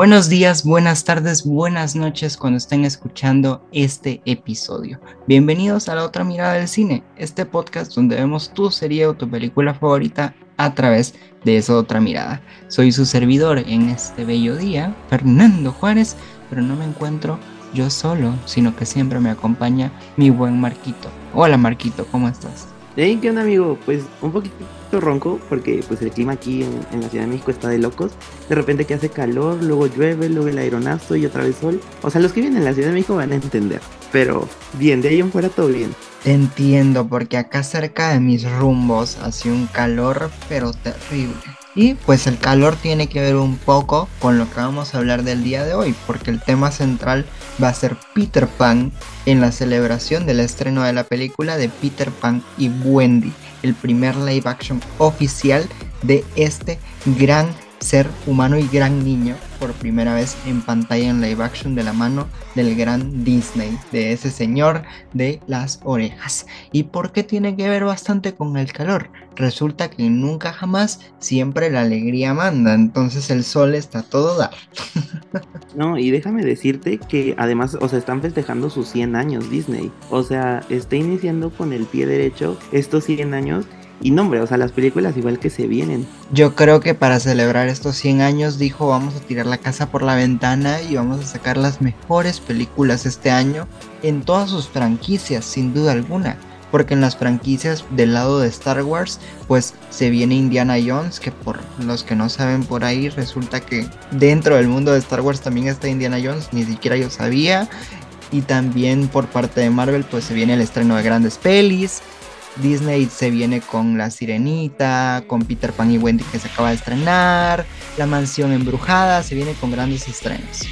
Buenos días, buenas tardes, buenas noches cuando estén escuchando este episodio. Bienvenidos a La Otra Mirada del Cine, este podcast donde vemos tu serie o tu película favorita a través de esa otra mirada. Soy su servidor en este bello día, Fernando Juárez, pero no me encuentro yo solo, sino que siempre me acompaña mi buen Marquito. Hola Marquito, ¿cómo estás? Hey, ¿qué onda amigo? Pues un poquito ronco porque pues el clima aquí en, la Ciudad de México está de locos. De repente que hace calor, luego llueve, luego el aeronazo y otra vez sol. O sea, los que viven en la Ciudad de México van a entender. Pero bien, de ahí en fuera todo bien. Entiendo porque acá cerca de mis rumbos hace un calor pero terrible. Y pues el calor tiene que ver un poco con lo que vamos a hablar del día de hoy, porque el tema central va a ser Peter Pan en la celebración del estreno de la película de Peter Pan y Wendy, el primer live action oficial de este gran ser humano y gran niño por primera vez en pantalla en live action de la mano del gran Disney, de ese señor de las orejas. ¿Y por qué tiene que ver bastante con el calor? Resulta que nunca jamás siempre la alegría manda, entonces el sol está todo dar. no, y déjame decirte que además, o sea, están festejando sus 100 años Disney. O sea, está iniciando con el pie derecho estos 100 años y no, hombre, o sea, las películas igual que se vienen. Yo creo que para celebrar estos 100 años dijo vamos a tirar la casa por la ventana y vamos a sacar las mejores películas este año en todas sus franquicias, sin duda alguna. Porque en las franquicias del lado de Star Wars, pues se viene Indiana Jones, que por los que no saben por ahí, resulta que dentro del mundo de Star Wars también está Indiana Jones, ni siquiera yo sabía. Y también por parte de Marvel, pues se viene el estreno de grandes pelis. Disney se viene con La Sirenita, con Peter Pan y Wendy que se acaba de estrenar, La Mansión Embrujada, se viene con grandes estrenos.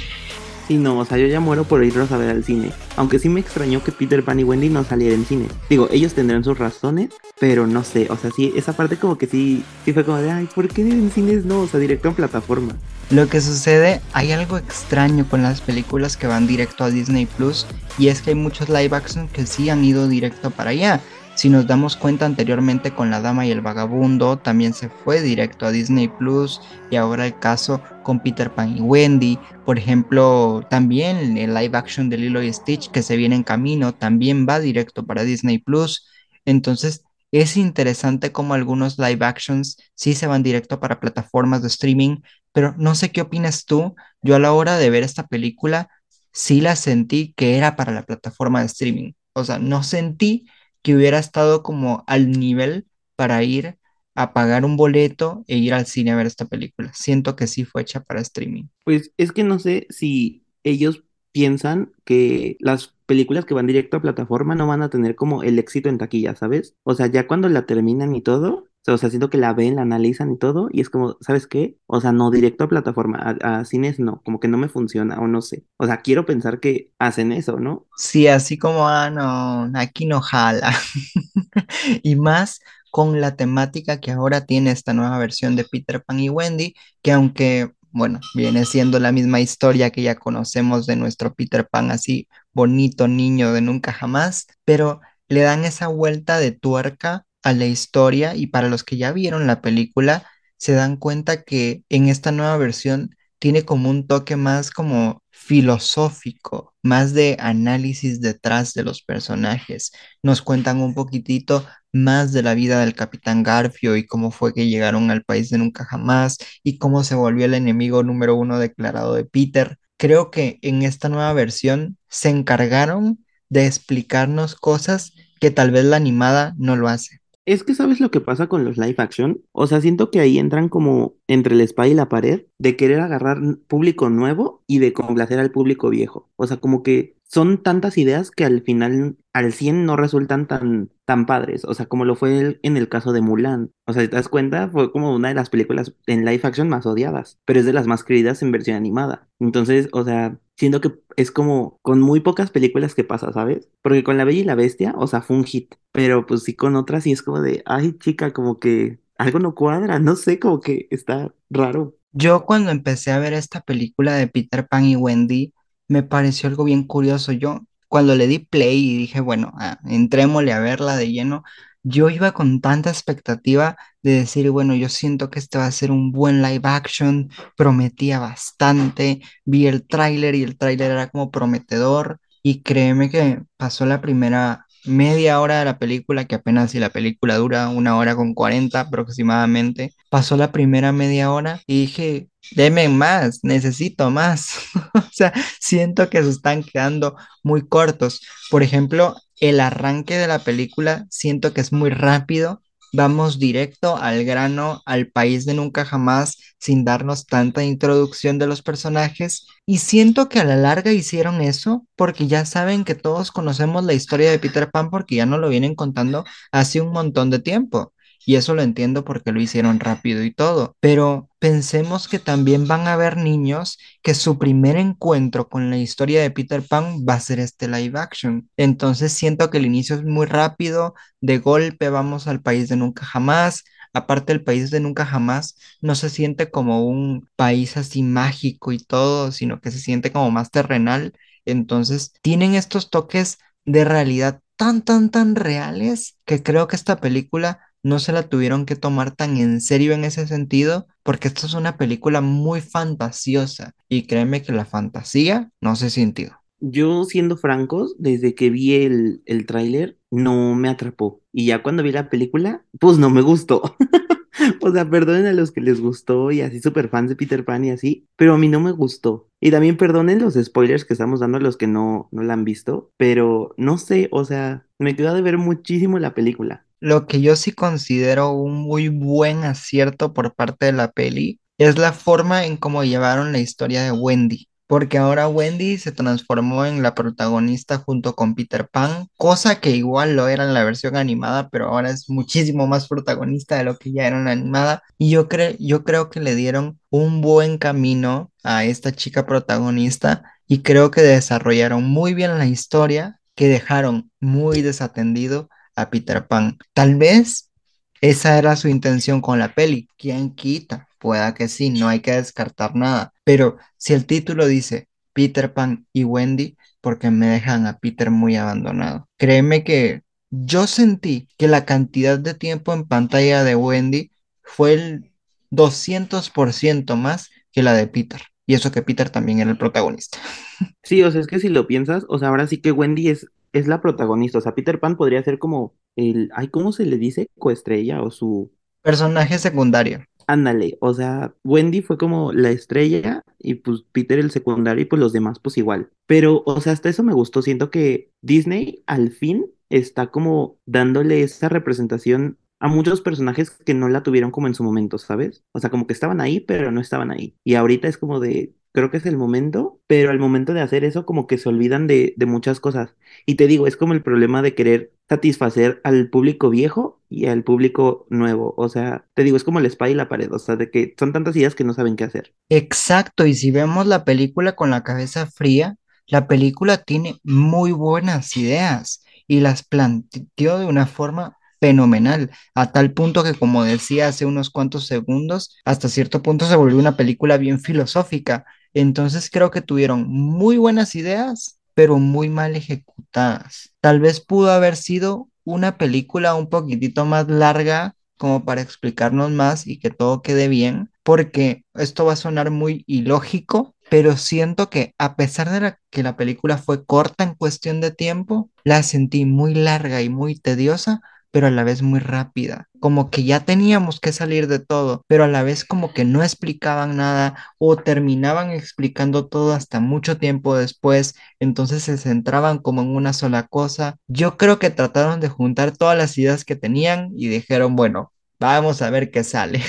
Sí, no, o sea, yo ya muero por irlos a ver al cine. Aunque sí me extrañó que Peter Pan y Wendy no salieran en cine. Digo, ellos tendrán sus razones, pero no sé, o sea, sí, esa parte como que sí, sí fue como de, ay, ¿por qué en cines no? O sea, directo en plataforma. Lo que sucede, hay algo extraño con las películas que van directo a Disney Plus, y es que hay muchos live action que sí han ido directo para allá. Si nos damos cuenta anteriormente con La Dama y el Vagabundo, también se fue directo a Disney Plus y ahora el caso con Peter Pan y Wendy. Por ejemplo, también el live action de Lilo y Stitch que se viene en camino también va directo para Disney Plus. Entonces, es interesante cómo algunos live actions sí se van directo para plataformas de streaming, pero no sé qué opinas tú. Yo a la hora de ver esta película sí la sentí que era para la plataforma de streaming. O sea, no sentí que hubiera estado como al nivel para ir a pagar un boleto e ir al cine a ver esta película. Siento que sí fue hecha para streaming. Pues es que no sé si ellos piensan que las películas que van directo a plataforma no van a tener como el éxito en taquilla, ¿sabes? O sea, ya cuando la terminan y todo, o sea, siento que la ven, la analizan y todo, y es como, ¿sabes qué? O sea, no directo a plataforma, a, cines no, como que no me funciona, o no sé. O sea, quiero pensar que hacen eso, ¿no? Sí, así como, ah, no, aquí no jala. y más con la temática que ahora tiene esta nueva versión de Peter Pan y Wendy, que aunque, bueno, viene siendo la misma historia que ya conocemos de nuestro Peter Pan así bonito niño de nunca jamás, pero le dan esa vuelta de tuerca a la historia y para los que ya vieron la película, se dan cuenta que en esta nueva versión tiene como un toque más como filosófico, más de análisis detrás de los personajes. Nos cuentan un poquitito más de la vida del Capitán Garfio y cómo fue que llegaron al país de nunca jamás y cómo se volvió el enemigo número uno declarado de Peter. Creo que en esta nueva versión se encargaron de explicarnos cosas que tal vez la animada no lo hace. Es que sabes lo que pasa con los live action. O sea, siento que ahí entran como entre el spa y la pared de querer agarrar público nuevo y de complacer al público viejo. O sea, como que son tantas ideas que al final, al 100 no resultan tan, tan padres. O sea, como lo fue en el caso de Mulan. O sea, si te das cuenta, fue como una de las películas en live action más odiadas, pero es de las más queridas en versión animada. Entonces, o sea, siento que es como con muy pocas películas que pasa, ¿sabes? Porque con La Bella y la Bestia, o sea, fue un hit, pero pues sí con otras sí es como de, ay chica, como que algo no cuadra, no sé, como que está raro. Yo cuando empecé a ver esta película de Peter Pan y Wendy, me pareció algo bien curioso. Yo cuando le di play y dije, bueno, ah, entrémosle a verla de lleno, yo iba con tanta expectativa de decir, bueno, yo siento que este va a ser un buen live action, prometía bastante, vi el tráiler y el tráiler era como prometedor y créeme que pasó la primera media hora de la película, que apenas si la película dura una hora con 40 aproximadamente, pasó la primera media hora y dije, deme más, necesito más. o sea, siento que se están quedando muy cortos. Por ejemplo, el arranque de la película siento que es muy rápido Vamos directo al grano, al país de nunca jamás, sin darnos tanta introducción de los personajes. Y siento que a la larga hicieron eso porque ya saben que todos conocemos la historia de Peter Pan porque ya nos lo vienen contando hace un montón de tiempo. Y eso lo entiendo porque lo hicieron rápido y todo. Pero pensemos que también van a haber niños que su primer encuentro con la historia de Peter Pan va a ser este live action. Entonces siento que el inicio es muy rápido, de golpe vamos al país de nunca jamás. Aparte el país de nunca jamás no se siente como un país así mágico y todo, sino que se siente como más terrenal. Entonces tienen estos toques de realidad tan, tan, tan reales que creo que esta película no se la tuvieron que tomar tan en serio en ese sentido, porque esto es una película muy fantasiosa y créeme que la fantasía no se sintió. Yo, siendo francos, desde que vi el, el tráiler, no me atrapó. Y ya cuando vi la película, pues no me gustó. O sea, perdonen a los que les gustó y así súper fans de Peter Pan y así, pero a mí no me gustó. Y también perdonen los spoilers que estamos dando a los que no, no la han visto, pero no sé, o sea, me quedó de ver muchísimo la película. Lo que yo sí considero un muy buen acierto por parte de la peli es la forma en cómo llevaron la historia de Wendy, porque ahora Wendy se transformó en la protagonista junto con Peter Pan, cosa que igual lo era en la versión animada, pero ahora es muchísimo más protagonista de lo que ya era en la animada, y yo, creo yo creo que le dieron un buen camino a esta chica protagonista y creo que desarrollaron muy bien la historia, que dejaron muy desatendido a Peter Pan. Tal vez esa era su intención con la peli. ¿Quién quita? Pueda que sí, no hay que descartar nada. Pero si el título dice Peter Pan y Wendy, porque me dejan a Peter muy abandonado. Créeme que yo sentí que la cantidad de tiempo en pantalla de Wendy fue el 200% más que la de Peter. Y eso que Peter también era el protagonista. Sí, o sea, es que si lo piensas, o sea, ahora sí que Wendy es es la protagonista. O sea, Peter Pan podría ser como el, ay, ¿cómo se le dice? Coestrella o su... Personaje secundario. Ándale, o sea, Wendy fue como la estrella y pues Peter el secundario y pues los demás pues igual. Pero, o sea, hasta eso me gustó. Siento que Disney al fin está como dándole esa representación a muchos personajes que no la tuvieron como en su momento, ¿sabes? O sea, como que estaban ahí, pero no estaban ahí. Y ahorita es como de, creo que es el momento, pero al momento de hacer eso como que se olvidan de, de muchas cosas. Y te digo, es como el problema de querer satisfacer al público viejo y al público nuevo. O sea, te digo, es como el espada y la pared, o sea, de que son tantas ideas que no saben qué hacer. Exacto, y si vemos la película con la cabeza fría, la película tiene muy buenas ideas y las planteó de una forma fenomenal, a tal punto que, como decía hace unos cuantos segundos, hasta cierto punto se volvió una película bien filosófica. Entonces creo que tuvieron muy buenas ideas, pero muy mal ejecutadas. Tal vez pudo haber sido una película un poquitito más larga como para explicarnos más y que todo quede bien, porque esto va a sonar muy ilógico, pero siento que a pesar de que la película fue corta en cuestión de tiempo, la sentí muy larga y muy tediosa pero a la vez muy rápida. Como que ya teníamos que salir de todo, pero a la vez como que no explicaban nada o terminaban explicando todo hasta mucho tiempo después, entonces se centraban como en una sola cosa. Yo creo que trataron de juntar todas las ideas que tenían y dijeron, bueno, vamos a ver qué sale.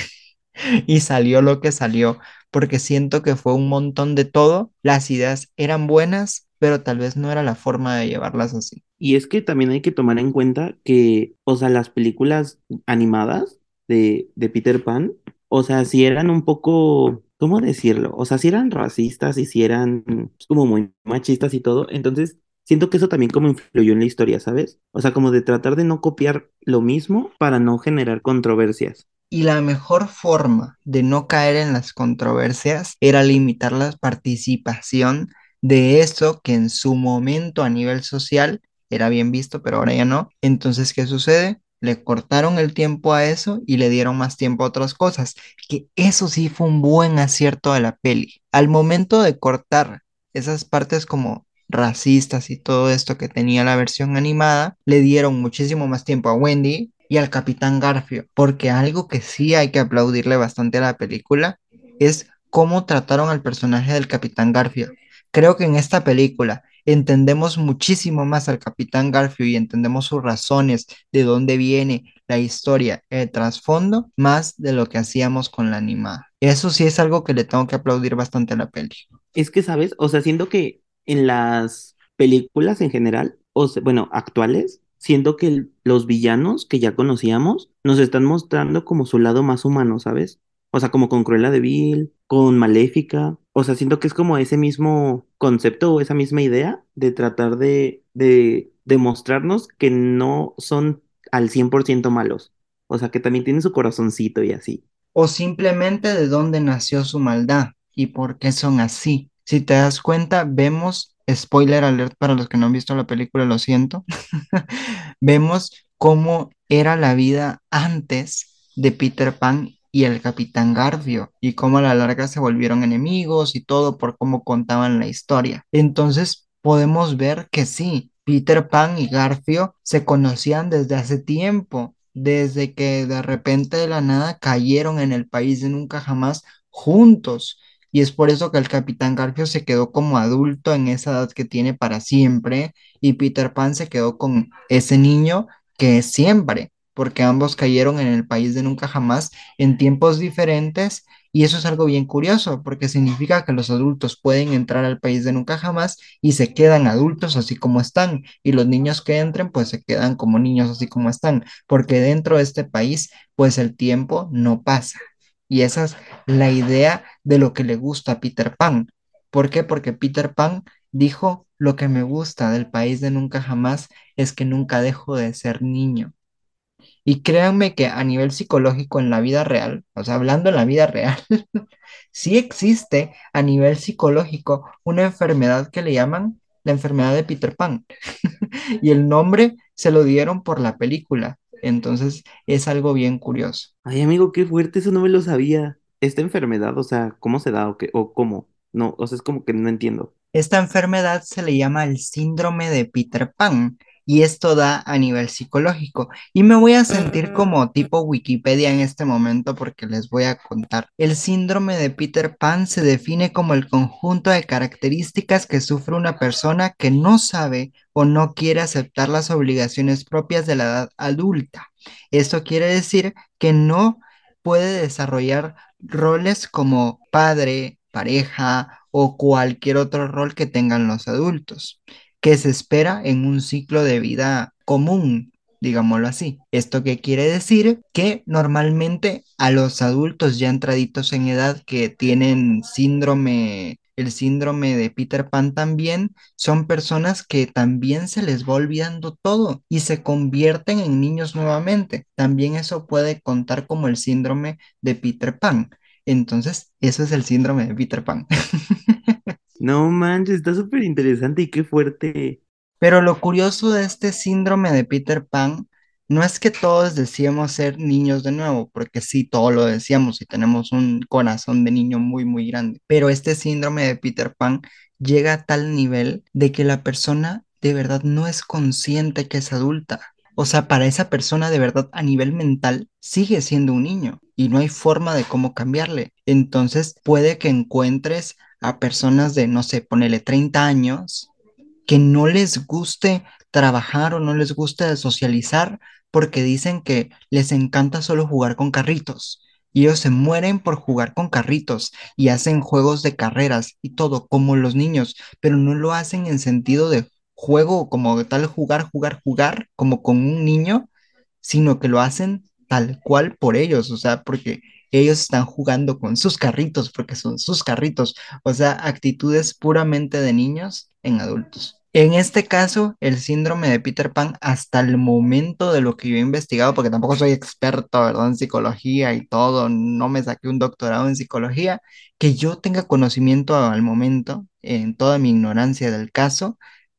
y salió lo que salió, porque siento que fue un montón de todo. Las ideas eran buenas, pero tal vez no era la forma de llevarlas así. Y es que también hay que tomar en cuenta que, o sea, las películas animadas de, de Peter Pan, o sea, si eran un poco, ¿cómo decirlo? O sea, si eran racistas y si eran pues, como muy machistas y todo, entonces siento que eso también como influyó en la historia, ¿sabes? O sea, como de tratar de no copiar lo mismo para no generar controversias. Y la mejor forma de no caer en las controversias era limitar la participación de eso que en su momento a nivel social era bien visto, pero ahora ya no. Entonces, ¿qué sucede? le cortaron el tiempo a eso y le dieron más tiempo a otras cosas, que eso sí fue un buen acierto de la peli. Al momento de cortar esas partes como racistas y todo esto que tenía la versión animada, le dieron muchísimo más tiempo a Wendy y al Capitán Garfio, porque algo que sí hay que aplaudirle bastante a la película es cómo trataron al personaje del Capitán Garfio. Creo que en esta película entendemos muchísimo más al Capitán Garfio y entendemos sus razones, de dónde viene la historia, el trasfondo, más de lo que hacíamos con la animada. Eso sí es algo que le tengo que aplaudir bastante a la peli. Es que, ¿sabes? O sea, siento que en las películas en general, o sea, bueno, actuales, siento que los villanos que ya conocíamos nos están mostrando como su lado más humano, ¿sabes? O sea, como con Cruella de Vil, con Maléfica. O sea, siento que es como ese mismo concepto o esa misma idea de tratar de, de demostrarnos que no son al 100% malos. O sea, que también tienen su corazoncito y así. o simplemente de dónde nació su maldad y por qué son así. Si te das cuenta, vemos, spoiler alert para los que no han visto la película, lo siento, vemos cómo era la vida antes de Peter Pan y el Capitán Garfio y cómo a la larga se volvieron enemigos y todo por cómo contaban la historia. Entonces podemos ver que sí, Peter Pan y Garfio se conocían desde hace tiempo, desde que de repente de la nada cayeron en el país de nunca jamás juntos. Y es por eso que el Capitán Garfio se quedó como adulto en esa edad que tiene para siempre y Peter Pan se quedó con ese niño que es siempre, porque ambos cayeron en el país de nunca jamás en tiempos diferentes y eso es algo bien curioso porque significa que los adultos pueden entrar al país de nunca jamás y se quedan adultos así como están y los niños que entren pues se quedan como niños así como están, porque dentro de este país pues el tiempo no pasa. Y esa es la idea de lo que le gusta a Peter Pan. ¿Por qué? Porque Peter Pan dijo, lo que me gusta del país de nunca jamás es que nunca dejo de ser niño. Y créanme que a nivel psicológico en la vida real, o sea, hablando en la vida real, sí existe a nivel psicológico una enfermedad que le llaman la enfermedad de Peter Pan. Y el nombre se lo dieron por la película. Entonces es algo bien curioso. Ay, amigo, qué fuerte, eso no me lo sabía. Esta enfermedad, o sea, ¿cómo se da o qué, o cómo? No, o sea, es como que no entiendo. Esta enfermedad se le llama el síndrome de Peter Pan y esto da a nivel psicológico. Y me voy a sentir como tipo Wikipedia en este momento porque les voy a contar. El síndrome de Peter Pan se define como el conjunto de características que sufre una persona que no sabe o no quiere aceptar las obligaciones propias de la edad adulta. Esto quiere decir que no puede desarrollar roles como padre, pareja o cualquier otro rol que tengan los adultos, que se espera en un ciclo de vida común, digámoslo así. ¿Esto qué quiere decir? Que normalmente a los adultos ya entraditos en edad que tienen síndrome, el síndrome de Peter Pan también, son personas que también se les va olvidando todo y se convierten en niños nuevamente. También eso puede contar como el síndrome de Peter Pan. Entonces, eso es el síndrome de Peter Pan. No manches, está súper interesante y qué fuerte. Pero lo curioso de este síndrome de Peter Pan no es que todos decíamos ser niños de nuevo, porque sí, todos lo decíamos y tenemos un corazón de niño muy, muy grande. Pero este síndrome de Peter Pan llega a tal nivel de que la persona de verdad no es consciente que es adulta. O sea, para esa persona de verdad a nivel mental sigue siendo un niño y no hay forma de cómo cambiarle. Entonces puede que encuentres a personas de, no sé, ponele 30 años que no les guste trabajar o no les guste socializar porque dicen que les encanta solo jugar con carritos. Y ellos se mueren por jugar con carritos y hacen juegos de carreras y todo como los niños, pero no lo hacen en sentido de juego como tal jugar, jugar, jugar, como con un niño, sino que lo hacen tal cual por ellos, o sea, porque ellos están jugando con sus carritos, porque son sus carritos, o sea, actitudes puramente de niños en adultos. En este caso, el síndrome de Peter Pan, hasta el momento de lo que yo he investigado, porque tampoco soy experto, ¿verdad? En psicología y todo, no me saqué un doctorado en psicología, que yo tenga conocimiento al momento, en toda mi ignorancia del caso,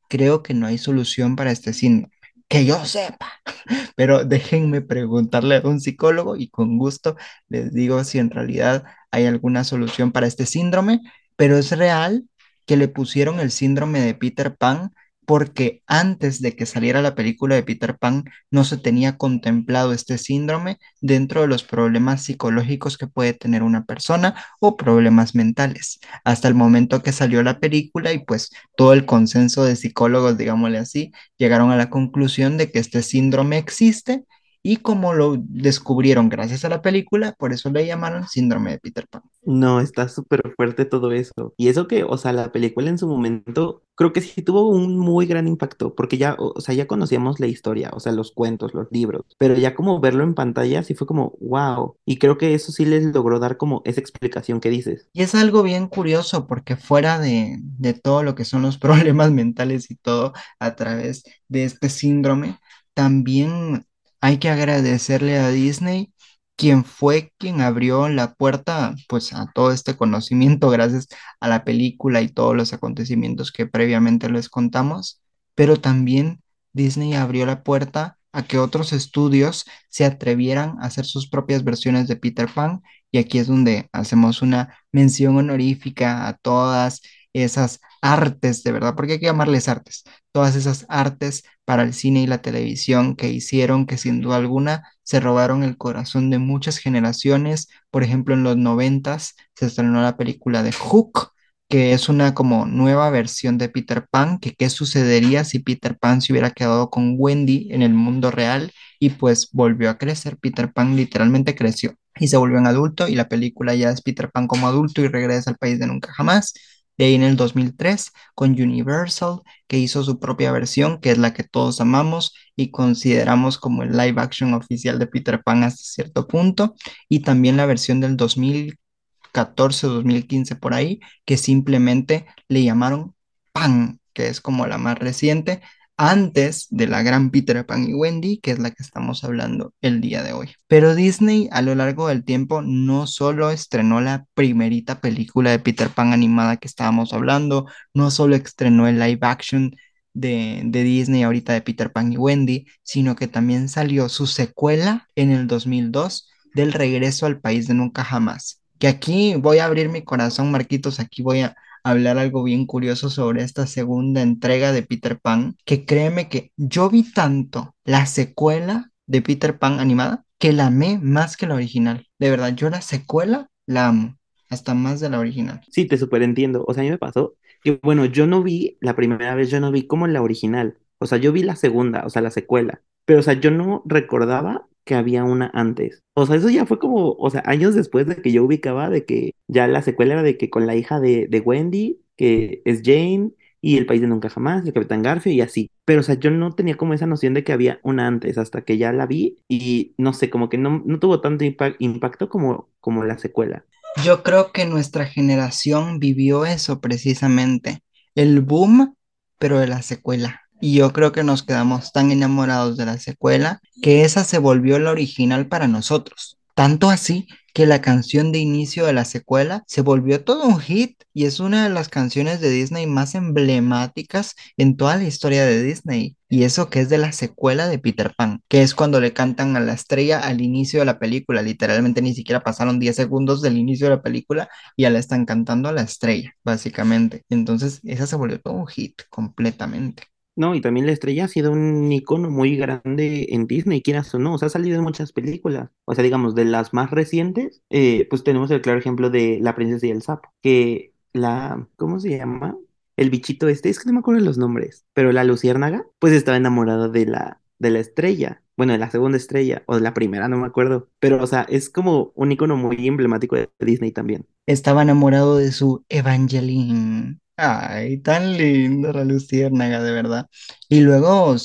creo que no hay solución para este síndrome. Que yo sepa. Pero déjenme preguntarle a un psicólogo y con gusto les digo si en realidad hay alguna solución para este síndrome, pero es real que le pusieron el síndrome de Peter Pan porque antes de que saliera la película de Peter Pan no se tenía contemplado este síndrome dentro de los problemas psicológicos que puede tener una persona o problemas mentales. Hasta el momento que salió la película y pues todo el consenso de psicólogos, digámosle así, llegaron a la conclusión de que este síndrome existe y como lo descubrieron gracias a la película, por eso le llamaron síndrome de Peter Pan. No, está súper fuerte todo eso. Y eso que, o sea, la película en su momento creo que sí tuvo un muy gran impacto, porque ya, o sea, ya conocíamos la historia, o sea, los cuentos, los libros, pero ya como verlo en pantalla sí fue como, wow. Y creo que eso sí les logró dar como esa explicación que dices. Y es algo bien curioso porque fuera de, de todo lo que son los problemas mentales y todo a través de este síndrome, también hay que agradecerle a Disney, quien fue quien abrió la puerta pues a todo este conocimiento gracias a la película y todos los acontecimientos que previamente les contamos, pero también Disney abrió la puerta a que otros estudios se atrevieran a hacer sus propias versiones de Peter Pan. Y aquí es donde hacemos una mención honorífica a todas esas artes, de verdad, porque hay que llamarles artes, todas esas artes para el cine y la televisión que hicieron que sin duda alguna se robaron el corazón de muchas generaciones. Por ejemplo, en los noventas se estrenó la película de Hook, que es una como nueva versión de Peter Pan, que qué sucedería si Peter Pan se hubiera quedado con Wendy en el mundo real y pues volvió a crecer. Peter Pan literalmente creció y se volvió un adulto y la película ya es Peter Pan como adulto y regresa al país de nunca jamás. De ahí en el 2003 con Universal, que hizo su propia versión, que es la que todos amamos y consideramos como el live action oficial de Peter Pan hasta cierto punto. Y también la versión del 2014 2015 por ahí, que simplemente le llamaron Pan, que es como la más reciente, antes de la gran Peter Pan y Wendy, que es la que estamos hablando el día de hoy. Pero Disney a lo largo del tiempo no solo estrenó la primerita película de Peter Pan animada que estábamos hablando, no solo estrenó el live action de, de, Disney ahorita de Peter Pan y Wendy, sino que también salió su secuela en el 2002 del Regreso al País de Nunca Jamás. Que aquí voy a abrir mi corazón, Marquitos, aquí voy a, hablar algo bien curioso sobre esta segunda entrega de Peter Pan, que créeme que yo vi tanto la secuela de Peter Pan animada que la amé más que la original. De verdad, yo la secuela la amo, hasta más de la original. Sí, te súper entiendo. O sea, a mí me pasó que, bueno, yo no vi, la primera vez yo no vi como la original. O sea, yo vi la segunda, o sea, la secuela. Pero, o sea, yo no recordaba que había una antes. O sea, eso ya fue como, o sea, años después de que yo ubicaba de que ya la secuela era de que con la hija de, de Wendy, que es Jane, y El País de Nunca Jamás, el Capitán Garfio y así. Pero, o sea, yo no tenía como esa noción de que había una antes hasta que ya la vi y no sé, como que no, no tuvo tanto impacto como, como la secuela. Yo creo que nuestra generación vivió eso precisamente, el boom, pero de la secuela. Y yo creo que nos quedamos tan enamorados de la secuela que esa se volvió la original para nosotros. Tanto así que la canción de inicio de la secuela se volvió todo un hit y es una de las canciones de Disney más emblemáticas en toda la historia de Disney. Y eso que es de la secuela de Peter Pan, que es cuando le cantan a la estrella al inicio de la película. Literalmente ni siquiera pasaron 10 segundos del inicio de la película y ya le están cantando a la estrella, básicamente. Entonces esa se volvió todo un hit completamente. No, y también la estrella ha sido un icono muy grande en Disney, quieras o no, o sea, ha salido en muchas películas. O sea, digamos, de las más recientes, eh, pues tenemos el claro ejemplo de La princesa y el sapo, que la, ¿cómo se llama? El bichito este, es que no me acuerdo los nombres, pero la luciérnaga, pues estaba enamorada de la, de la estrella, bueno, de la segunda estrella, o de la primera, no me acuerdo, pero, o sea, es como un icono muy emblemático de Disney también. Estaba enamorado de su Evangeline. Ay, tan linda la luciérnaga, de verdad. Y luego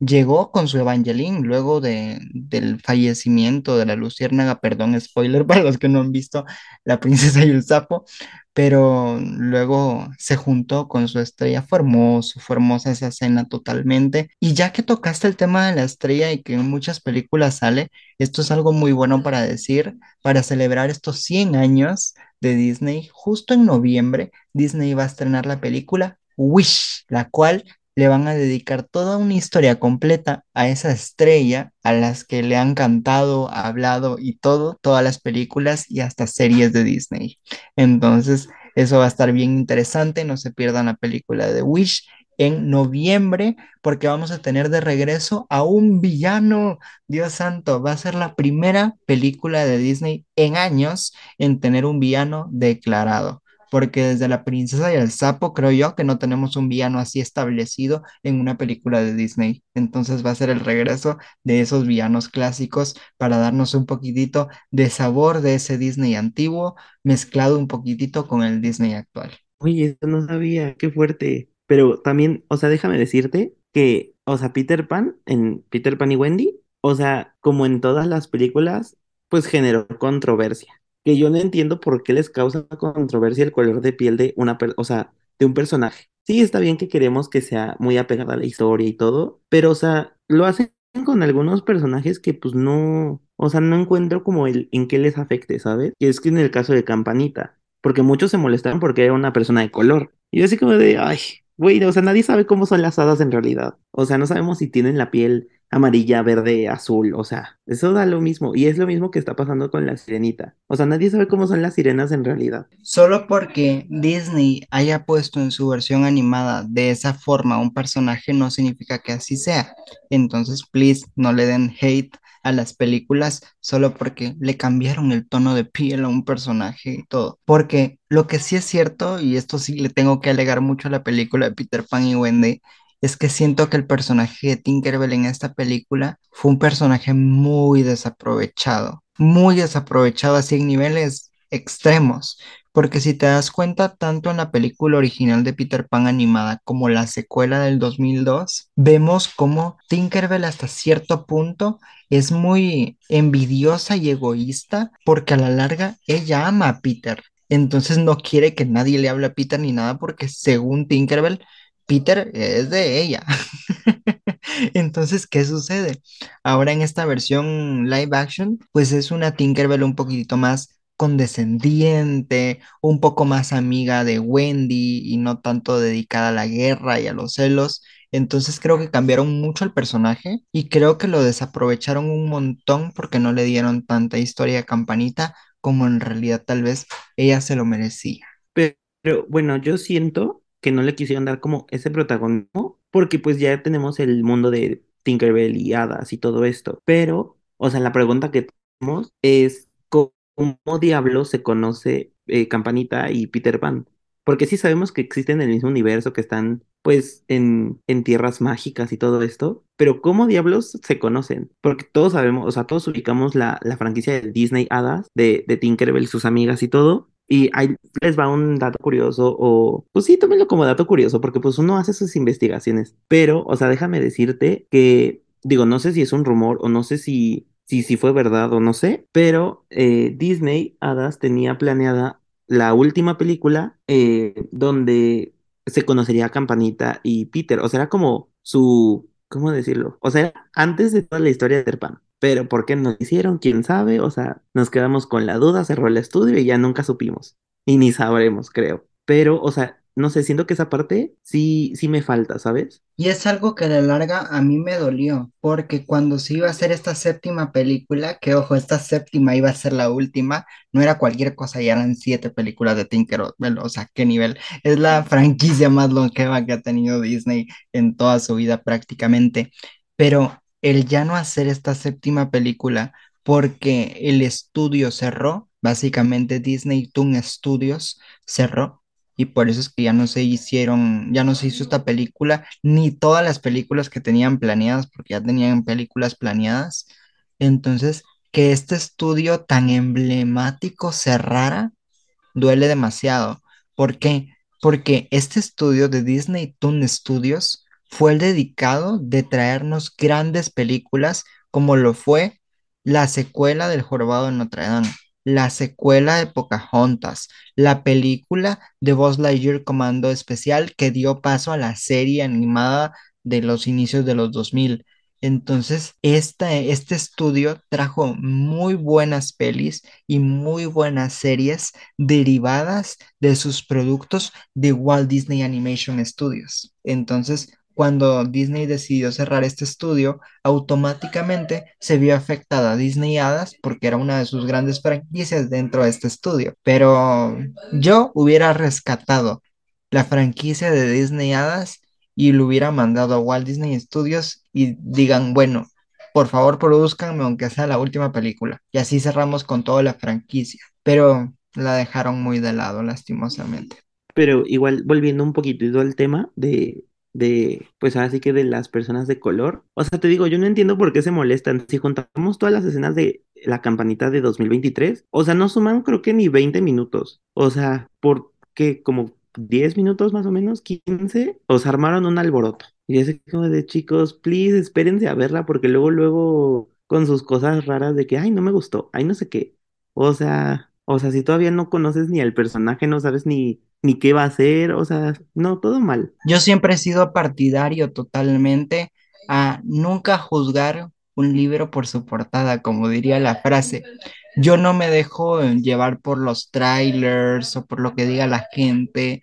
llegó con su Evangeline, luego de, del fallecimiento de la luciérnaga, perdón, spoiler para los que no han visto La princesa y el sapo, pero luego se juntó con su estrella, fue hermoso, fue hermosa esa escena totalmente. Y ya que tocaste el tema de la estrella y que en muchas películas sale, esto es algo muy bueno para decir, para celebrar estos 100 años de Disney, justo en noviembre, Disney va a estrenar la película Wish, la cual le van a dedicar toda una historia completa a esa estrella a las que le han cantado, hablado y todo, todas las películas y hasta series de Disney. Entonces, eso va a estar bien interesante, no se pierdan la película de Wish en noviembre porque vamos a tener de regreso a un villano. Dios santo, va a ser la primera película de Disney en años en tener un villano declarado. Porque desde La Princesa y el Sapo creo yo que no tenemos un villano así establecido en una película de Disney. Entonces va a ser el regreso de esos villanos clásicos para darnos un poquitito de sabor de ese Disney antiguo mezclado un poquitito con el Disney actual. Oye, eso no sabía, qué fuerte. Pero también, o sea, déjame decirte que, o sea, Peter Pan, en Peter Pan y Wendy, o sea, como en todas las películas, pues generó controversia. Que yo no entiendo por qué les causa controversia el color de piel de una, o sea, de un personaje. Sí, está bien que queremos que sea muy apegada a la historia y todo, pero, o sea, lo hacen con algunos personajes que pues no, o sea, no encuentro como el en qué les afecte, ¿sabes? Y es que en el caso de Campanita, porque muchos se molestaron porque era una persona de color. Y yo así como de, ay, güey, o sea, nadie sabe cómo son las hadas en realidad. O sea, no sabemos si tienen la piel amarilla, verde, azul, o sea, eso da lo mismo. Y es lo mismo que está pasando con la sirenita. O sea, nadie sabe cómo son las sirenas en realidad. Solo porque Disney haya puesto en su versión animada de esa forma un personaje no significa que así sea. Entonces, please, no le den hate a las películas solo porque le cambiaron el tono de piel a un personaje y todo. Porque lo que sí es cierto, y esto sí le tengo que alegar mucho a la película de Peter Pan y Wendy, es que siento que el personaje de Tinkerbell en esta película fue un personaje muy desaprovechado, muy desaprovechado así en niveles extremos. Porque si te das cuenta, tanto en la película original de Peter Pan animada como la secuela del 2002, vemos cómo Tinkerbell hasta cierto punto es muy envidiosa y egoísta porque a la larga ella ama a Peter. Entonces no quiere que nadie le hable a Peter ni nada porque según Tinkerbell, Peter es de ella. Entonces, ¿qué sucede? Ahora en esta versión live action, pues es una Tinkerbell un poquitito más condescendiente, un poco más amiga de Wendy y no tanto dedicada a la guerra y a los celos. Entonces creo que cambiaron mucho el personaje y creo que lo desaprovecharon un montón porque no le dieron tanta historia a Campanita como en realidad tal vez ella se lo merecía. Pero, pero, bueno, yo siento que no le quisieron dar como ese protagonismo porque pues ya tenemos el mundo de Tinkerbell y hadas y todo esto. Pero, o sea, la pregunta que tenemos es ¿cómo diablos se conoce eh, Campanita y Peter Pan? Porque sí sabemos que existen en el mismo universo, que están pues en, en tierras mágicas y todo esto, pero ¿cómo diablos se conocen? Porque todos sabemos, o sea, todos ubicamos la, la franquicia de Disney Hadas, de, de Tinkerbell, sus amigas y todo, y ahí les va un dato curioso, o pues sí, tómenlo como dato curioso, porque pues uno hace sus investigaciones. Pero, o sea, déjame decirte que, digo, no sé si es un rumor o no sé si, si, si fue verdad o no sé, pero eh, Disney Hadas tenía planeada la última película eh, donde se conocería Campanita y Peter. O sea, era como su, ¿cómo decirlo? O sea, antes de toda la historia de Peter. Pero ¿por qué no lo hicieron? ¿Quién sabe? O sea, nos quedamos con la duda, cerró el estudio y ya nunca supimos. Y ni sabremos, creo. Pero, o sea, no sé, siento que esa parte sí, sí me falta, ¿sabes? Y es algo que a la larga a mí me dolió, porque cuando se iba a hacer esta séptima película, que ojo, esta séptima iba a ser la última, no era cualquier cosa, ya eran siete películas de Tinkerbell, o sea, qué nivel. Es la franquicia más longeva que ha tenido Disney en toda su vida prácticamente, pero el ya no hacer esta séptima película porque el estudio cerró, básicamente Disney Toon Studios cerró y por eso es que ya no se hicieron, ya no se hizo esta película, ni todas las películas que tenían planeadas, porque ya tenían películas planeadas. Entonces, que este estudio tan emblemático cerrara, duele demasiado. ¿Por qué? Porque este estudio de Disney Toon Studios fue el dedicado de traernos grandes películas como lo fue la secuela del Jorobado de Notre Dame, la secuela de Pocahontas, la película de Buzz Lightyear Comando Especial que dio paso a la serie animada de los inicios de los 2000. Entonces, este estudio trajo muy buenas pelis y muy buenas series derivadas de sus productos de Walt Disney Animation Studios. Entonces, cuando Disney decidió cerrar este estudio, automáticamente se vio afectada Disney Hadas porque era una de sus grandes franquicias dentro de este estudio. Pero yo hubiera rescatado la franquicia de Disney Hadas y lo hubiera mandado a Walt Disney Studios y digan, bueno, por favor produzcanme aunque sea la última película. Y así cerramos con toda la franquicia. Pero la dejaron muy de lado, lastimosamente. Pero igual, volviendo un poquitito al tema de, de, pues así que de las personas de color. O sea, te digo, yo no entiendo por qué se molestan. Si contamos todas las escenas de la campanita de 2023, o sea, no suman creo que ni 20 minutos. O sea, ¿por qué? Como 10 minutos más o menos, 15, os armaron un alboroto. Y es como de chicos, please, espérense a verla porque luego, luego con sus cosas raras de que, ay, no me gustó, ay, no sé qué. O sea, o sea, si todavía no conoces ni al personaje, no sabes ni, ni qué va a hacer, o sea, no, todo mal. Yo siempre he sido partidario totalmente a nunca juzgar un libro por su portada, como diría la frase. Yo no me dejo llevar por los trailers o por lo que diga la gente.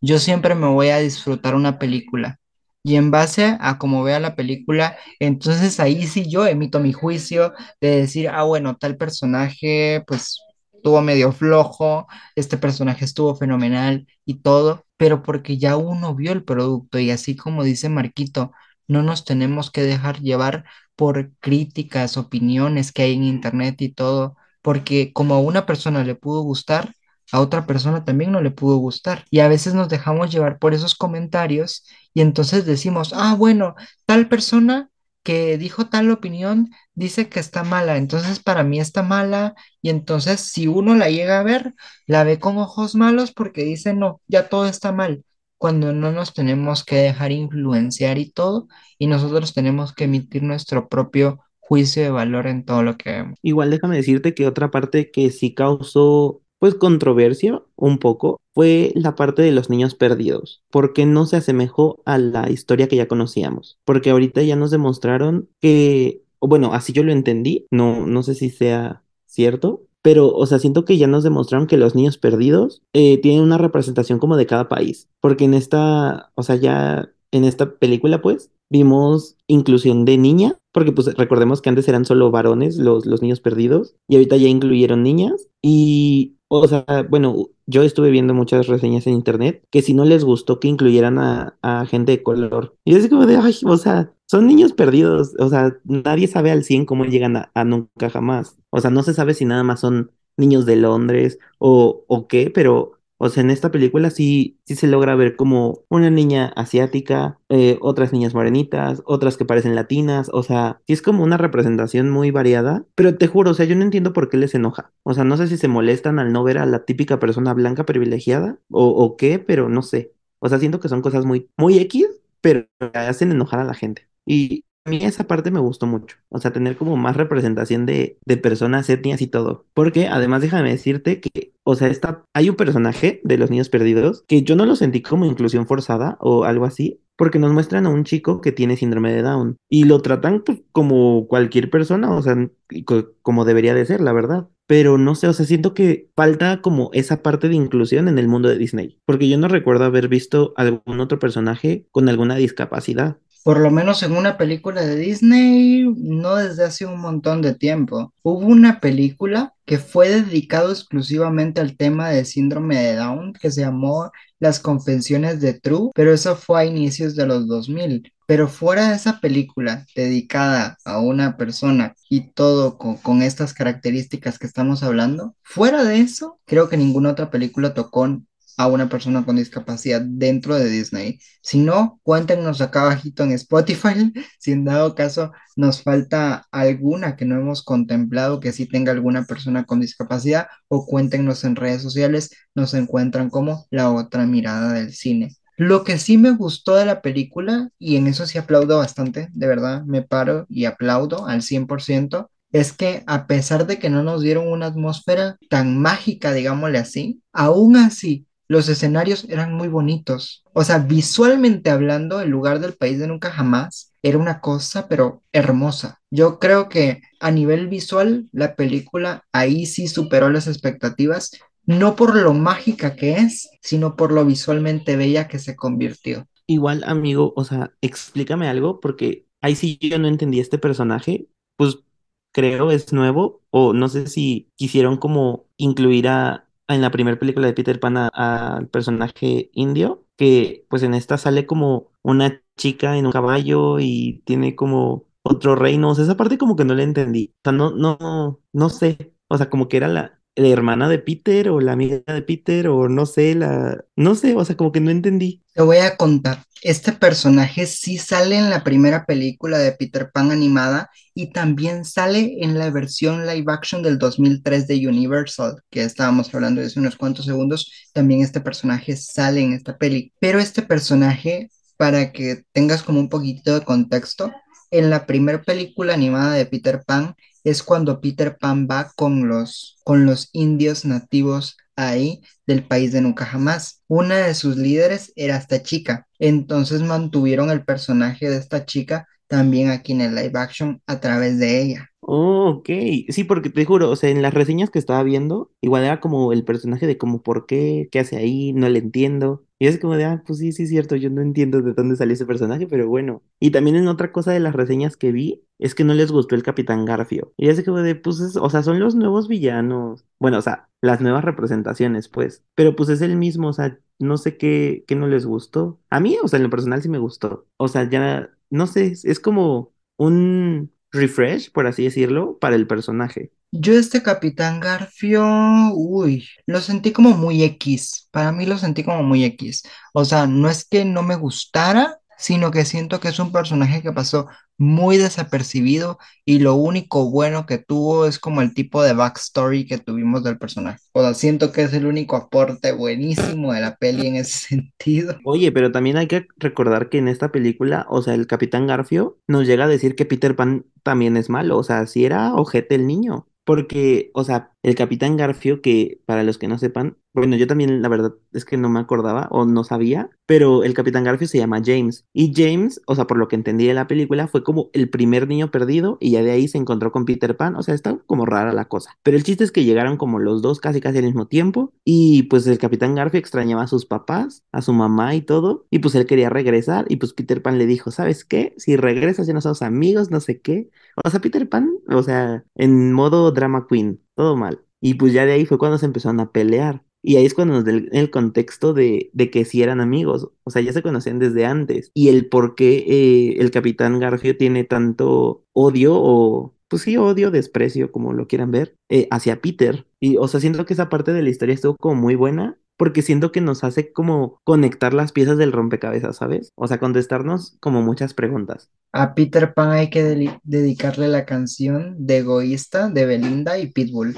Yo siempre me voy a disfrutar una película. Y en base a cómo vea la película, entonces ahí sí yo emito mi juicio de decir, ah, bueno, tal personaje, pues estuvo medio flojo, este personaje estuvo fenomenal y todo, pero porque ya uno vio el producto y así como dice Marquito, no nos tenemos que dejar llevar por críticas, opiniones que hay en internet y todo, porque como a una persona le pudo gustar, a otra persona también no le pudo gustar. Y a veces nos dejamos llevar por esos comentarios y entonces decimos, ah, bueno, tal persona que dijo tal opinión dice que está mala, entonces para mí está mala y entonces si uno la llega a ver, la ve con ojos malos porque dice, no, ya todo está mal, cuando no nos tenemos que dejar influenciar y todo, y nosotros tenemos que emitir nuestro propio juicio de valor en todo lo que vemos. Igual déjame decirte que otra parte que sí causó pues controversia un poco fue la parte de los niños perdidos, porque no se asemejó a la historia que ya conocíamos, porque ahorita ya nos demostraron que, bueno, así yo lo entendí, no, no sé si sea cierto, pero, o sea, siento que ya nos demostraron que los niños perdidos eh, tienen una representación como de cada país, porque en esta, o sea, ya en esta película, pues, vimos inclusión de niña, porque pues recordemos que antes eran solo varones los, los niños perdidos, y ahorita ya incluyeron niñas, y o sea, bueno, yo estuve viendo muchas reseñas en internet que si no les gustó que incluyeran a, gente de color. Y es como de, ay, o sea, son niños perdidos. O sea, nadie sabe al 100 cómo llegan a, a nunca jamás. O sea, no se sabe si nada más son niños de Londres o, o qué, pero o sea, en esta película sí, sí se logra ver como una niña asiática, eh, otras niñas morenitas, otras que parecen latinas, o sea, sí es como una representación muy variada, pero te juro, o sea, yo no entiendo por qué les enoja. O sea, no sé si se molestan al no ver a la típica persona blanca privilegiada o, o qué, pero no sé. O sea, siento que son cosas muy, muy X, pero hacen enojar a la gente. Y mí esa parte me gustó mucho, o sea, tener como más representación de, de personas, etnias y todo. Porque además déjame decirte que, o sea, está, hay un personaje de los niños perdidos que yo no lo sentí como inclusión forzada o algo así, porque nos muestran a un chico que tiene síndrome de Down y lo tratan pues, como cualquier persona, o sea, como debería de ser, la verdad. Pero no sé, o sea, siento que falta como esa parte de inclusión en el mundo de Disney, porque yo no recuerdo haber visto algún otro personaje con alguna discapacidad por lo menos en una película de Disney, no desde hace un montón de tiempo. Hubo una película que fue dedicado exclusivamente al tema de síndrome de Down, que se llamó Las Confesiones de True, pero eso fue a inicios de los 2000. Pero fuera de esa película dedicada a una persona y todo con, con, estas características que estamos hablando, fuera de eso, creo que ninguna otra película tocó a una persona con discapacidad dentro de Disney. Si no, cuéntenos acá abajito en Spotify si en dado caso nos falta alguna que no hemos contemplado que sí tenga alguna persona con discapacidad o cuéntenos en redes sociales, nos encuentran como la otra mirada del cine. Lo que sí me gustó de la película, y en eso sí aplaudo bastante, de verdad, me paro y aplaudo al 100%, es que a pesar de que no nos dieron una atmósfera tan mágica, digámosle así, aún así los escenarios eran muy bonitos. O sea, visualmente hablando, el lugar del país de nunca jamás era una cosa, pero hermosa. Yo creo que a nivel visual, la película ahí sí superó las expectativas, no por lo mágica que es, sino por lo visualmente bella que se convirtió. Igual, amigo, o sea, explícame algo porque ahí sí yo no entendí este personaje, pues creo es nuevo o no sé si quisieron como incluir a, en la primera película de Peter Pan al personaje indio, que pues en esta sale como una chica en un caballo y tiene como otro reino, o sea, esa parte como que no la entendí, o sea, no, no, no sé, o sea, como que era la, la hermana de Peter o la amiga de Peter o no sé, la, no sé, o sea, como que no entendí. Te voy a contar, este personaje sí sale en la primera película de Peter Pan animada y también sale en la versión live action del 2003 de Universal, que estábamos hablando de hace unos cuantos segundos. También este personaje sale en esta peli. Pero este personaje, para que tengas como un poquito de contexto, en la primera película animada de Peter Pan es cuando Peter Pan va con los, con los indios nativos ahí del país de nunca jamás. Una de sus líderes era esta chica, entonces mantuvieron el personaje de esta chica también aquí en el live action a través de ella. Oh, ok. Sí, porque te juro, o sea, en las reseñas que estaba viendo, igual era como el personaje de como por qué, qué hace ahí, no le entiendo. Y es como de, ah, pues sí, sí es cierto, yo no entiendo de dónde salió ese personaje, pero bueno. Y también en otra cosa de las reseñas que vi, es que no les gustó el Capitán Garfio. Y es como de, pues, es- o sea, son los nuevos villanos. Bueno, o sea, las nuevas representaciones, pues. Pero pues es el mismo, o sea, no sé qué, qué no les gustó. A mí, o sea, en lo personal sí me gustó. O sea, ya, no sé, es como un refresh, por así decirlo, para el personaje. Yo este Capitán Garfio, uy, lo sentí como muy X. Para mí lo sentí como muy X. O sea, no es que no me gustara, sino que siento que es un personaje que pasó muy desapercibido y lo único bueno que tuvo es como el tipo de backstory que tuvimos del personaje. O sea, siento que es el único aporte buenísimo de la peli en ese sentido. Oye, pero también hay que recordar que en esta película, o sea, el Capitán Garfio nos llega a decir que Peter Pan también es malo, o sea, si era ojete el niño. Porque, o sea, el Capitán Garfio, que para los que no sepan, bueno, yo también la verdad es que no me acordaba o no sabía, pero el Capitán Garfio se llama James. Y James, o sea, por lo que entendí de la película, fue como el primer niño perdido y ya de ahí se encontró con Peter Pan, o sea, está como rara la cosa. Pero el chiste es que llegaron como los dos casi casi al mismo tiempo y pues el Capitán Garfio extrañaba a sus papás, a su mamá y todo, y pues él quería regresar y pues Peter Pan le dijo, ¿sabes qué? Si regresas ya no somos amigos, no sé qué. O sea, Peter Pan, o sea, en modo drama queen, todo mal. Y pues ya de ahí fue cuando se empezaron a pelear. Y ahí es cuando nos da el, el contexto de, de que sí eran amigos, o sea, ya se conocían desde antes. Y el por qué eh, el Capitán Garfio tiene tanto odio o, pues sí, odio, desprecio, como lo quieran ver, eh, hacia Peter. Y, o sea, siento que esa parte de la historia estuvo como muy buena. Porque siento que nos hace como conectar las piezas del rompecabezas, ¿sabes? O sea, contestarnos como muchas preguntas. A Peter Pan hay que deli- dedicarle la canción de Egoísta de Belinda y Pitbull.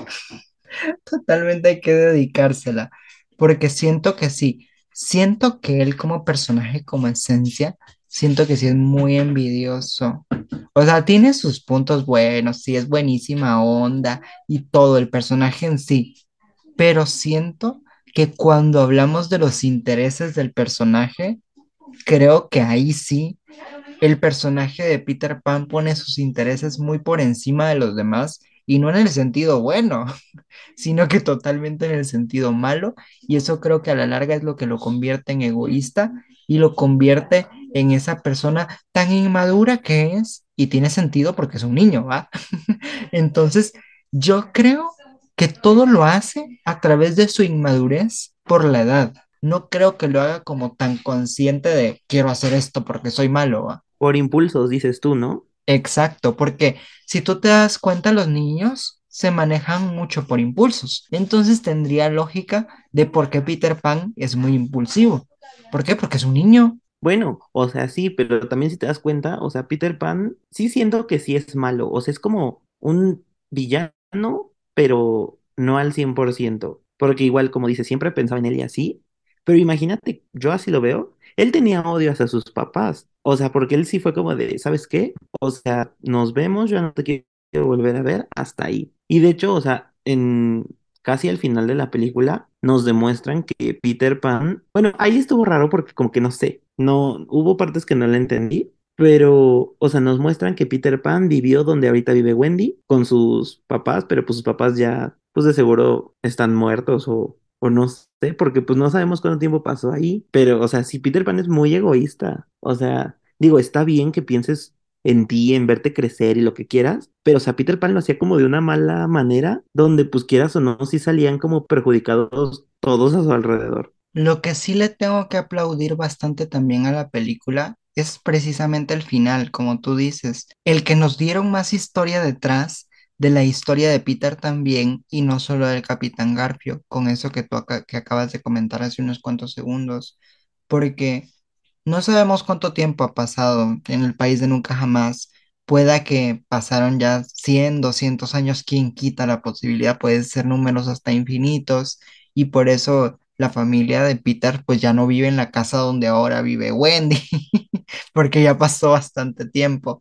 Totalmente hay que dedicársela, porque siento que sí, siento que él como personaje, como esencia, siento que sí es muy envidioso. O sea, tiene sus puntos buenos, sí es buenísima onda y todo el personaje en sí, pero siento que cuando hablamos de los intereses del personaje, creo que ahí sí el personaje de Peter Pan pone sus intereses muy por encima de los demás y no en el sentido bueno, sino que totalmente en el sentido malo, y eso creo que a la larga es lo que lo convierte en egoísta y lo convierte en esa persona tan inmadura que es, y tiene sentido porque es un niño, ¿va? Entonces, yo creo que todo lo hace a través de su inmadurez por la edad. No creo que lo haga como tan consciente de quiero hacer esto porque soy malo, ¿va? Por impulsos, dices tú, ¿no? Exacto, porque si tú te das cuenta, los niños se manejan mucho por impulsos. Entonces tendría lógica de por qué Peter Pan es muy impulsivo. ¿Por qué? Porque es un niño. Bueno, o sea, sí, pero también si te das cuenta, o sea, Peter Pan sí siento que sí es malo, o sea, es como un villano, pero no al 100%, porque igual, como dice, siempre pensaba en él y así, pero imagínate, yo así lo veo, él tenía odio hacia sus papás, o sea, porque él sí fue como de, ¿sabes qué? O sea, nos vemos, yo no te quiero volver a ver, hasta ahí. Y de hecho, o sea, en casi al final de la película nos demuestran que Peter Pan, bueno, ahí estuvo raro porque como que no sé, no hubo partes que no la entendí, pero, o sea, nos muestran que Peter Pan vivió donde ahorita vive Wendy con sus papás, pero pues sus papás ya, pues de seguro están muertos o o no sé, porque pues no sabemos cuánto tiempo pasó ahí, pero, o sea, si Peter Pan es muy egoísta, o sea, digo, está bien que pienses en ti, en verte crecer y lo que quieras, pero, o sea, Peter Pan lo hacía como de una mala manera, donde pues quieras o no, sí salían como perjudicados todos a su alrededor. Lo que sí le tengo que aplaudir bastante también a la película es precisamente el final, como tú dices, el que nos dieron más historia detrás de la historia de Peter también y no solo del Capitán Garfio, con eso que tú que acabas de comentar hace unos cuantos segundos, porque no sabemos cuánto tiempo ha pasado en el país de nunca jamás. Pueda que pasaron ya 100, 200 años, quien quita la posibilidad, puede ser números hasta infinitos, y por eso la familia de Peter pues ya no vive en la casa donde ahora vive Wendy, porque ya pasó bastante tiempo.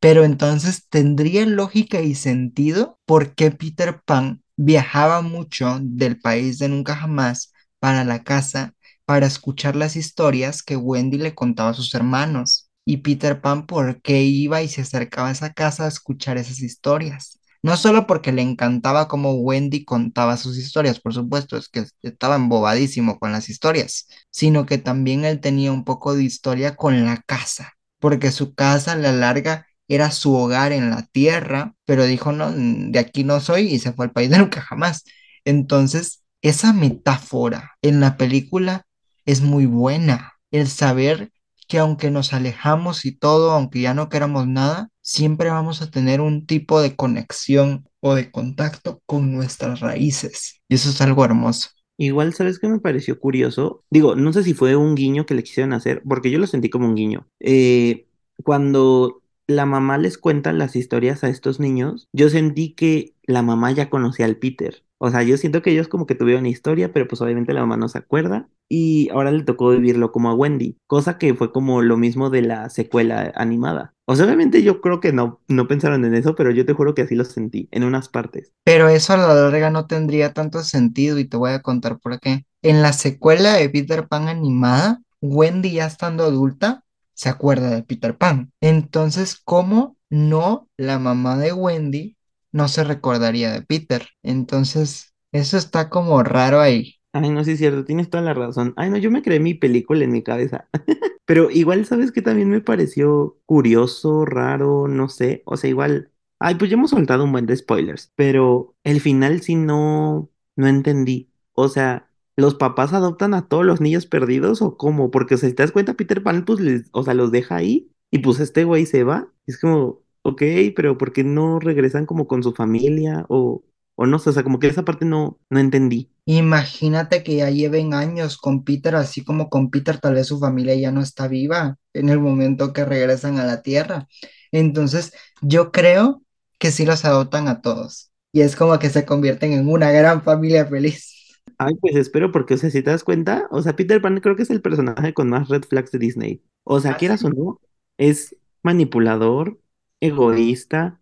Pero entonces tendría lógica y sentido por qué Peter Pan viajaba mucho del país de nunca jamás para la casa para escuchar las historias que Wendy le contaba a sus hermanos. Y Peter Pan por qué iba y se acercaba a esa casa a escuchar esas historias. No solo porque le encantaba cómo Wendy contaba sus historias, por supuesto, es que estaba embobadísimo con las historias, sino que también él tenía un poco de historia con la casa, porque su casa a la larga era su hogar en la tierra, pero dijo, no, de aquí no soy y se fue al país de nunca jamás. Entonces, esa metáfora en la película es muy buena, el saber que aunque nos alejamos y todo, aunque ya no queramos nada, siempre vamos a tener un tipo de conexión o de contacto con nuestras raíces. Y eso es algo hermoso. Igual, ¿sabes qué me pareció curioso? Digo, no sé si fue un guiño que le quisieron hacer, porque yo lo sentí como un guiño. Eh, cuando la mamá les cuenta las historias a estos niños, yo sentí que la mamá ya conocía al Peter. O sea, yo siento que ellos como que tuvieron historia, pero pues obviamente la mamá no se acuerda y ahora le tocó vivirlo como a Wendy, cosa que fue como lo mismo de la secuela animada. O sea, obviamente yo creo que no, no pensaron en eso, pero yo te juro que así lo sentí, en unas partes. Pero eso a la larga no tendría tanto sentido y te voy a contar por qué. En la secuela de Peter Pan animada, Wendy ya estando adulta se acuerda de Peter Pan. Entonces, ¿cómo no la mamá de Wendy no se recordaría de Peter? Entonces, eso está como raro ahí. Ay, no, sí es cierto, tienes toda la razón. Ay, no, yo me creé mi película en mi cabeza. Pero igual, ¿sabes qué también me pareció curioso, raro, no sé? O sea, igual, ay, pues ya hemos soltado un buen de spoilers, pero el final sí no, no entendí. O sea, ¿los papás adoptan a todos los niños perdidos o cómo? Porque, o sea, si te das cuenta, Peter Pan, pues, o sea, los deja ahí y pues este güey se va. Es como, ok, pero ¿por qué no regresan como con su familia? O, o no sé, o sea, como que esa parte no, no entendí. Imagínate que ya lleven años con Peter, así como con Peter, tal vez su familia ya no está viva en el momento que regresan a la Tierra. Entonces, yo creo que sí los adoptan a todos. Y es como que se convierten en una gran familia feliz. Ay, pues espero, porque, o sea, si te das cuenta, o sea, Peter Pan creo que es el personaje con más red flags de Disney. O sea, ¿Ah, sí? quieras o no, es manipulador, egoísta,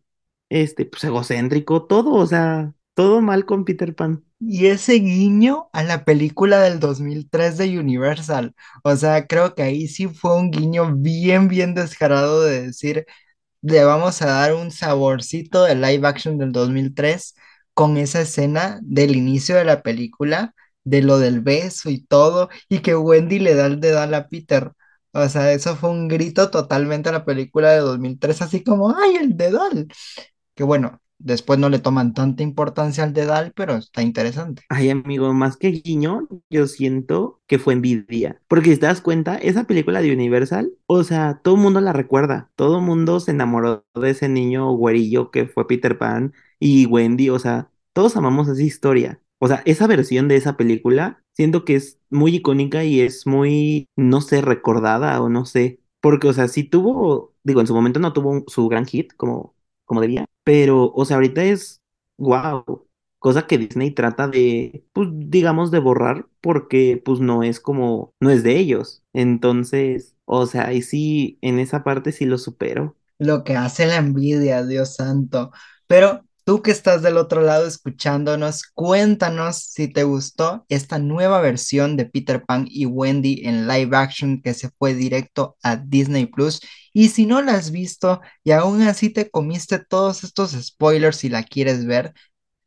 este, pues egocéntrico, todo, o sea, todo mal con Peter Pan. Y ese guiño a la película del 2003 de Universal. O sea, creo que ahí sí fue un guiño bien, bien descarado de decir, le vamos a dar un saborcito de live action del 2003 con esa escena del inicio de la película, de lo del beso y todo, y que Wendy le da el dedal a Peter. O sea, eso fue un grito totalmente a la película de 2003, así como, ¡ay, el dedal! Que bueno, después no le toman tanta importancia al dedal, pero está interesante. Ay, amigo, más que guiño, yo siento que fue envidia. Porque si te das cuenta, esa película de Universal, o sea, todo el mundo la recuerda. Todo el mundo se enamoró de ese niño güerillo que fue Peter Pan y Wendy. O sea, todos amamos esa historia. O sea, esa versión de esa película, siento que es muy icónica y es muy, no sé, recordada o no sé. Porque, o sea, sí tuvo, digo, en su momento no tuvo su gran hit como, como debía, pero, o sea, ahorita es wow cosa que Disney trata de, pues, digamos, de borrar porque, pues, no es como, no es de ellos. Entonces, o sea, ahí sí, en esa parte sí lo supero. Lo que hace la envidia, Dios santo. Pero tú que estás del otro lado escuchándonos, cuéntanos si te gustó esta nueva versión de Peter Pan y Wendy en live action que se fue directo a Disney Plus. Y si no la has visto y aún así te comiste todos estos spoilers y la quieres ver,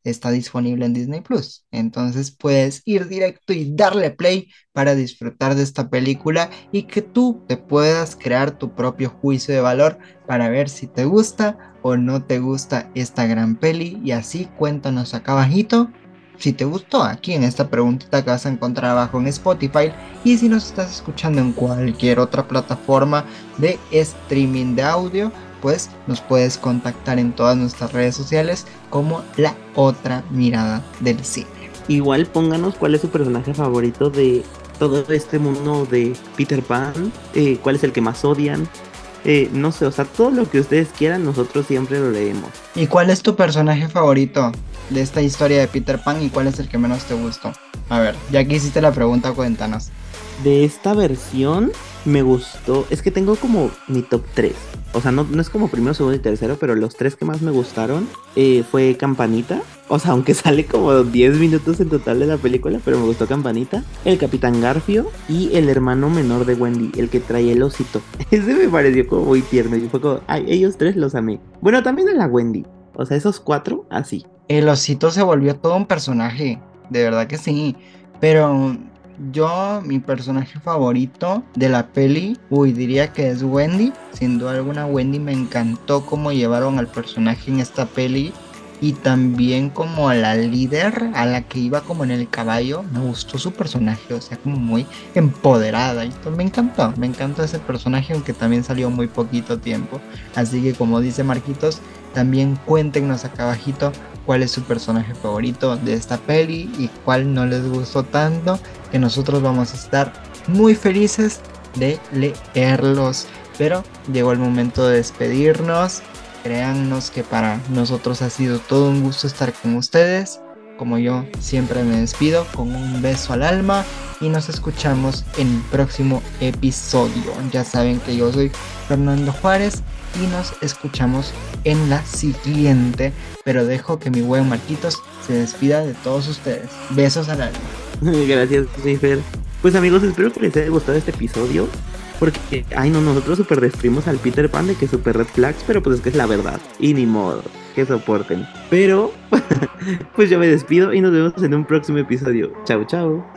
está disponible en Disney Plus. Entonces puedes ir directo y darle play para disfrutar de esta película y que tú te puedas crear tu propio juicio de valor para ver si te gusta o no te gusta esta gran peli. Y así cuéntanos acá abajito si te gustó aquí en esta preguntita que vas a encontrar abajo en Spotify y si nos estás escuchando en cualquier otra plataforma de streaming de audio pues nos puedes contactar en todas nuestras redes sociales como la otra mirada del cine. Igual pónganos cuál es su personaje favorito de todo este mundo de Peter Pan, eh, cuál es el que más odian, eh, no sé, o sea, todo lo que ustedes quieran, nosotros siempre lo leemos. ¿Y cuál es tu personaje favorito de esta historia de Peter Pan y cuál es el que menos te gustó? A ver, ya que hiciste la pregunta, cuéntanos. De esta versión me gustó, es que tengo como mi top 3. O sea, no, no es como primero, segundo y tercero, pero los tres que más me gustaron eh, fue Campanita. O sea, aunque sale como 10 minutos en total de la película, pero me gustó Campanita. El Capitán Garfio y el hermano menor de Wendy, el que trae el osito. Ese me pareció como muy tierno. Y fue como, ay, ellos tres los amé. Bueno, también a la Wendy. O sea, esos cuatro, así. El osito se volvió todo un personaje. De verdad que sí. Pero yo, mi personaje favorito de la peli, uy, diría que es Wendy. Sin duda alguna, Wendy me encantó cómo llevaron al personaje en esta peli. Y también como a la líder, a la que iba como en el caballo, me gustó su personaje, o sea, como muy empoderada. Y me encantó, me encantó ese personaje, aunque también salió muy poquito tiempo. Así que como dice Marquitos, también cuéntenos acá abajito cuál es su personaje favorito de esta peli y cuál no les gustó tanto, que nosotros vamos a estar muy felices de leerlos. Pero llegó el momento de despedirnos. Créannos que para nosotros ha sido todo un gusto estar con ustedes. Como yo siempre me despido con un beso al alma y nos escuchamos en el próximo episodio. Ya saben que yo soy Fernando Juárez y nos escuchamos en la siguiente. Pero dejo que mi buen Marquitos se despida de todos ustedes. Besos al alma. Gracias, Cifer. Pues amigos, espero que les haya gustado este episodio. Porque, ay no, nosotros super destruimos al Peter Pan de que super red flags, pero pues es que es la verdad. Y ni modo, que soporten. Pero, pues yo me despido y nos vemos en un próximo episodio. Chao, chao.